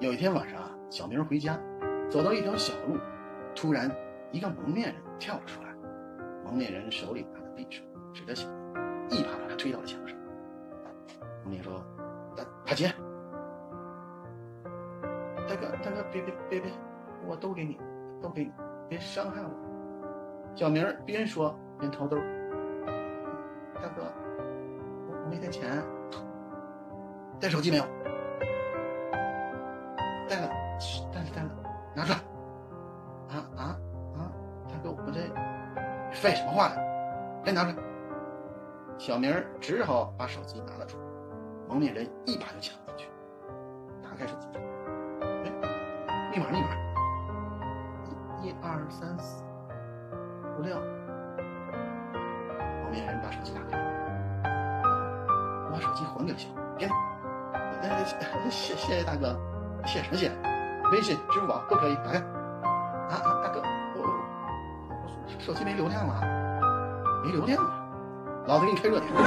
有一天晚上啊，小明回家，走到一条小路，突然一个蒙面人跳了出来。蒙面人手里拿着匕首，指着小明，一把把他推到了墙上。蒙面说：“大大姐，大哥，大哥，别别别别，我都给你，都给你，别伤害我。”小明边说边掏兜：“大哥，我我没带钱，带手机没有？拿出来。啊啊啊！大哥，我这废什么话呀？赶紧拿出来。”小明只好把手机拿了出来，蒙面人一把就抢了过去，打开手机，哎，密码密码，一、一二三四五六。蒙面人把手机打开，我把手机还给了小明，别拿。谢谢谢大哥，谢什么谢？微信、支付宝都可以，打开。啊啊，大哥，我我手机没流量了，没流量了。老子给你开热点。